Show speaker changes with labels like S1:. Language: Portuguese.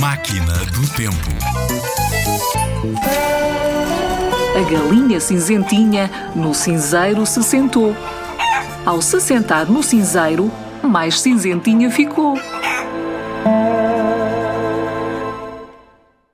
S1: Máquina do Tempo.
S2: A galinha cinzentinha no cinzeiro se sentou. Ao se sentar no cinzeiro, mais cinzentinha ficou.